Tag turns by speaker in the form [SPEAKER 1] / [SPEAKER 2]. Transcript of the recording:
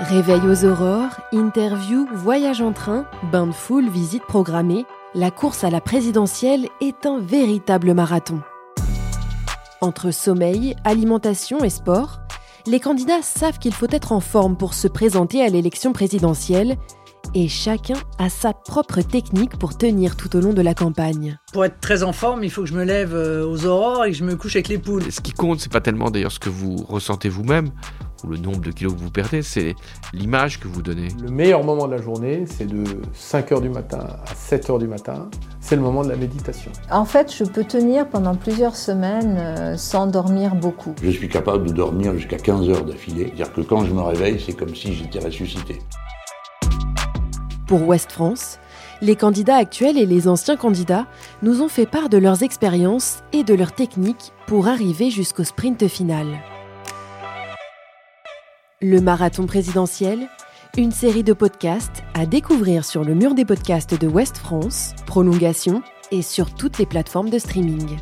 [SPEAKER 1] Réveil aux aurores, interview, voyage en train, bain de foule, visite programmée, la course à la présidentielle est un véritable marathon. Entre sommeil, alimentation et sport, les candidats savent qu'il faut être en forme pour se présenter à l'élection présidentielle et chacun a sa propre technique pour tenir tout au long de la campagne.
[SPEAKER 2] Pour être très en forme, il faut que je me lève euh, aux aurores et que je me couche avec les poules.
[SPEAKER 3] Ce qui compte, c'est pas tellement d'ailleurs ce que vous ressentez vous-même ou le nombre de kilos que vous perdez, c'est l'image que vous donnez.
[SPEAKER 4] Le meilleur moment de la journée, c'est de 5h du matin à 7h du matin. C'est le moment de la méditation.
[SPEAKER 5] En fait, je peux tenir pendant plusieurs semaines euh, sans dormir beaucoup.
[SPEAKER 6] Je suis capable de dormir jusqu'à 15 heures d'affilée. C'est-à-dire que quand je me réveille, c'est comme si j'étais ressuscité.
[SPEAKER 1] Pour Ouest France, les candidats actuels et les anciens candidats nous ont fait part de leurs expériences et de leurs techniques pour arriver jusqu'au sprint final. Le marathon présidentiel, une série de podcasts à découvrir sur le mur des podcasts de Ouest France, prolongation et sur toutes les plateformes de streaming.